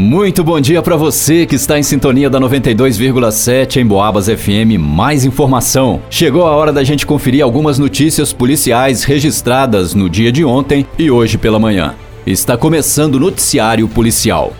Muito bom dia para você que está em sintonia da 92,7 em Boabas FM. Mais informação. Chegou a hora da gente conferir algumas notícias policiais registradas no dia de ontem e hoje pela manhã. Está começando o noticiário policial.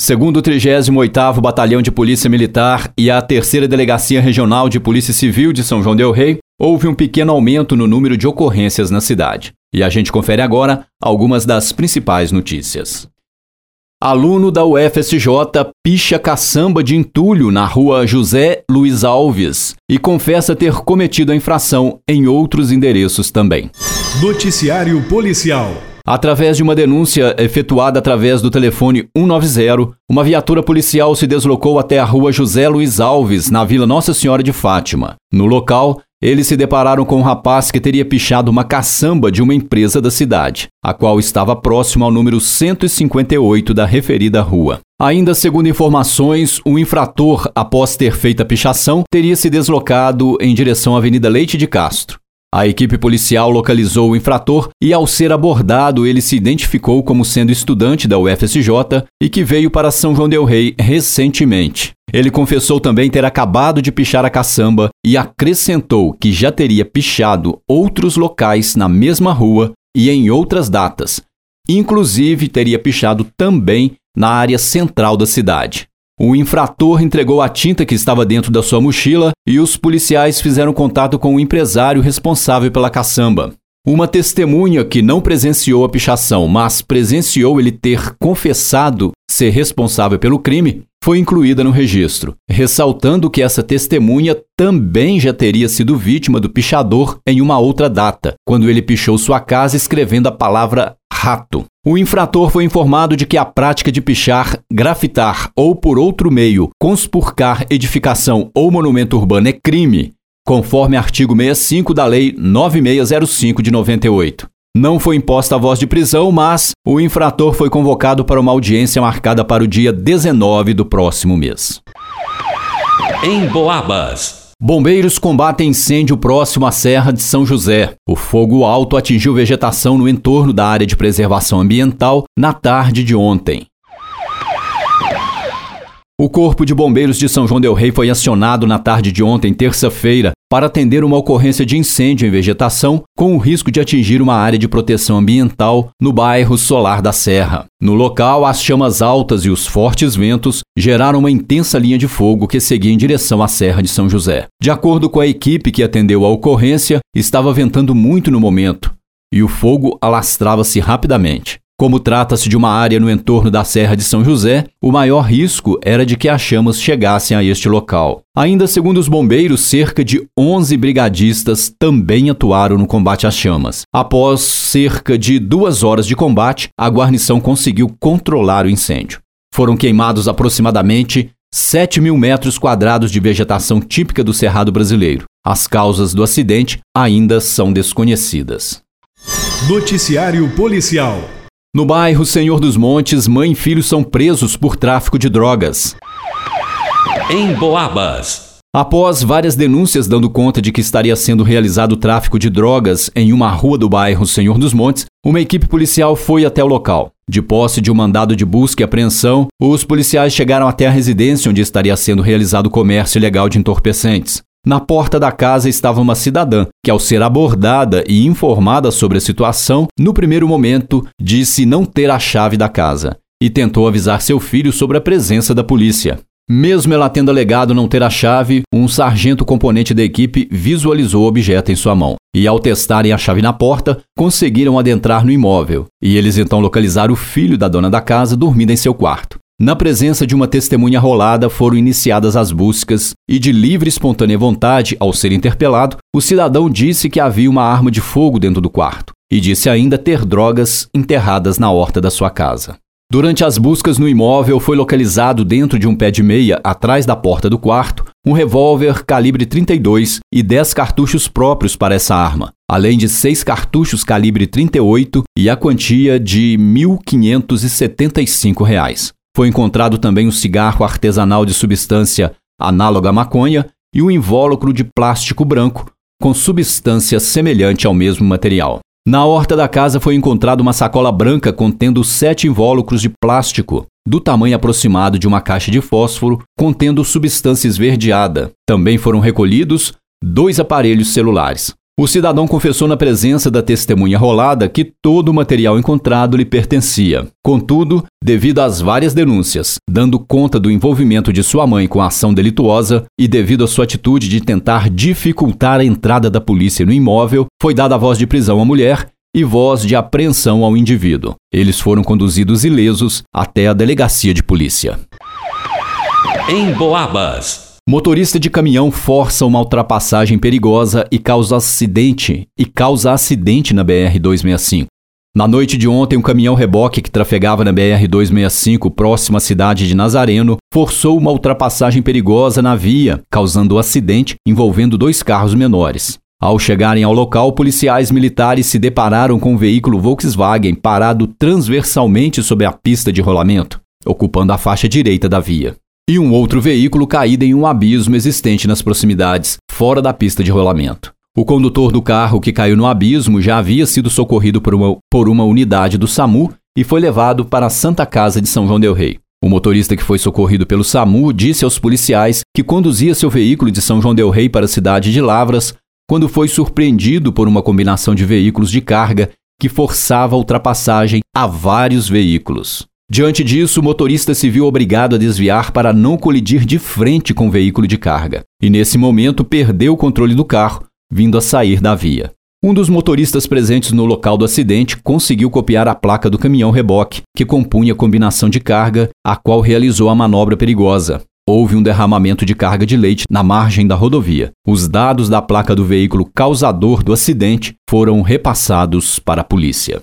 Segundo o 38º Batalhão de Polícia Militar e a Terceira Delegacia Regional de Polícia Civil de São João del Rei, houve um pequeno aumento no número de ocorrências na cidade. E a gente confere agora algumas das principais notícias. Aluno da UFSJ picha caçamba de entulho na rua José Luiz Alves e confessa ter cometido a infração em outros endereços também. Noticiário Policial. Através de uma denúncia efetuada através do telefone 190, uma viatura policial se deslocou até a rua José Luiz Alves, na Vila Nossa Senhora de Fátima. No local, eles se depararam com um rapaz que teria pichado uma caçamba de uma empresa da cidade, a qual estava próximo ao número 158 da referida rua. Ainda segundo informações, o infrator, após ter feito a pichação, teria se deslocado em direção à Avenida Leite de Castro. A equipe policial localizou o infrator e, ao ser abordado, ele se identificou como sendo estudante da UFSJ e que veio para São João Del Rei recentemente. Ele confessou também ter acabado de pichar a caçamba e acrescentou que já teria pichado outros locais na mesma rua e em outras datas. Inclusive, teria pichado também na área central da cidade. O infrator entregou a tinta que estava dentro da sua mochila e os policiais fizeram contato com o empresário responsável pela caçamba. Uma testemunha que não presenciou a pichação, mas presenciou ele ter confessado ser responsável pelo crime, foi incluída no registro, ressaltando que essa testemunha também já teria sido vítima do pichador em uma outra data, quando ele pichou sua casa escrevendo a palavra rato. O infrator foi informado de que a prática de pichar, grafitar ou por outro meio conspurcar edificação ou monumento urbano é crime, conforme artigo 65 da Lei 9605 de 98. Não foi imposta a voz de prisão, mas o infrator foi convocado para uma audiência marcada para o dia 19 do próximo mês. Em Boabas. Bombeiros combatem incêndio próximo à Serra de São José. O fogo alto atingiu vegetação no entorno da área de preservação ambiental na tarde de ontem. O Corpo de Bombeiros de São João Del Rei foi acionado na tarde de ontem, terça-feira, para atender uma ocorrência de incêndio em vegetação com o risco de atingir uma área de proteção ambiental no bairro Solar da Serra. No local, as chamas altas e os fortes ventos geraram uma intensa linha de fogo que seguia em direção à Serra de São José. De acordo com a equipe que atendeu a ocorrência, estava ventando muito no momento e o fogo alastrava-se rapidamente. Como trata-se de uma área no entorno da Serra de São José, o maior risco era de que as chamas chegassem a este local. Ainda segundo os bombeiros, cerca de 11 brigadistas também atuaram no combate às chamas. Após cerca de duas horas de combate, a guarnição conseguiu controlar o incêndio. Foram queimados aproximadamente 7 mil metros quadrados de vegetação típica do Cerrado brasileiro. As causas do acidente ainda são desconhecidas. Noticiário Policial no bairro Senhor dos Montes, mãe e filho são presos por tráfico de drogas. Em Boabas. Após várias denúncias dando conta de que estaria sendo realizado tráfico de drogas em uma rua do bairro Senhor dos Montes, uma equipe policial foi até o local. De posse de um mandado de busca e apreensão, os policiais chegaram até a residência onde estaria sendo realizado o comércio ilegal de entorpecentes. Na porta da casa estava uma cidadã, que, ao ser abordada e informada sobre a situação, no primeiro momento disse não ter a chave da casa e tentou avisar seu filho sobre a presença da polícia. Mesmo ela tendo alegado não ter a chave, um sargento componente da equipe visualizou o objeto em sua mão. E ao testarem a chave na porta, conseguiram adentrar no imóvel. E eles então localizaram o filho da dona da casa dormindo em seu quarto. Na presença de uma testemunha rolada, foram iniciadas as buscas e, de livre e espontânea vontade, ao ser interpelado, o cidadão disse que havia uma arma de fogo dentro do quarto e disse ainda ter drogas enterradas na horta da sua casa. Durante as buscas no imóvel, foi localizado dentro de um pé de meia, atrás da porta do quarto, um revólver calibre 32 e 10 cartuchos próprios para essa arma, além de seis cartuchos calibre 38 e a quantia de R$ 1.575. Foi encontrado também um cigarro artesanal de substância análoga à maconha e um invólucro de plástico branco com substância semelhante ao mesmo material. Na horta da casa foi encontrada uma sacola branca contendo sete invólucros de plástico, do tamanho aproximado de uma caixa de fósforo, contendo substância esverdeada. Também foram recolhidos dois aparelhos celulares. O cidadão confessou na presença da testemunha rolada que todo o material encontrado lhe pertencia. Contudo, devido às várias denúncias, dando conta do envolvimento de sua mãe com a ação delituosa e devido à sua atitude de tentar dificultar a entrada da polícia no imóvel, foi dada voz de prisão à mulher e voz de apreensão ao indivíduo. Eles foram conduzidos ilesos até a delegacia de polícia. Em Boabas. Motorista de caminhão força uma ultrapassagem perigosa e causa acidente e causa acidente na BR 265. Na noite de ontem, um caminhão reboque que trafegava na BR 265 próximo à cidade de Nazareno forçou uma ultrapassagem perigosa na via, causando acidente envolvendo dois carros menores. Ao chegarem ao local, policiais militares se depararam com um veículo Volkswagen parado transversalmente sobre a pista de rolamento, ocupando a faixa direita da via e um outro veículo caído em um abismo existente nas proximidades, fora da pista de rolamento. O condutor do carro que caiu no abismo já havia sido socorrido por uma, por uma unidade do SAMU e foi levado para a Santa Casa de São João Del Rei. O motorista que foi socorrido pelo SAMU disse aos policiais que conduzia seu veículo de São João Del Rei para a cidade de Lavras quando foi surpreendido por uma combinação de veículos de carga que forçava a ultrapassagem a vários veículos. Diante disso, o motorista se viu obrigado a desviar para não colidir de frente com o veículo de carga, e nesse momento perdeu o controle do carro, vindo a sair da via. Um dos motoristas presentes no local do acidente conseguiu copiar a placa do caminhão reboque, que compunha a combinação de carga, a qual realizou a manobra perigosa. Houve um derramamento de carga de leite na margem da rodovia. Os dados da placa do veículo causador do acidente foram repassados para a polícia.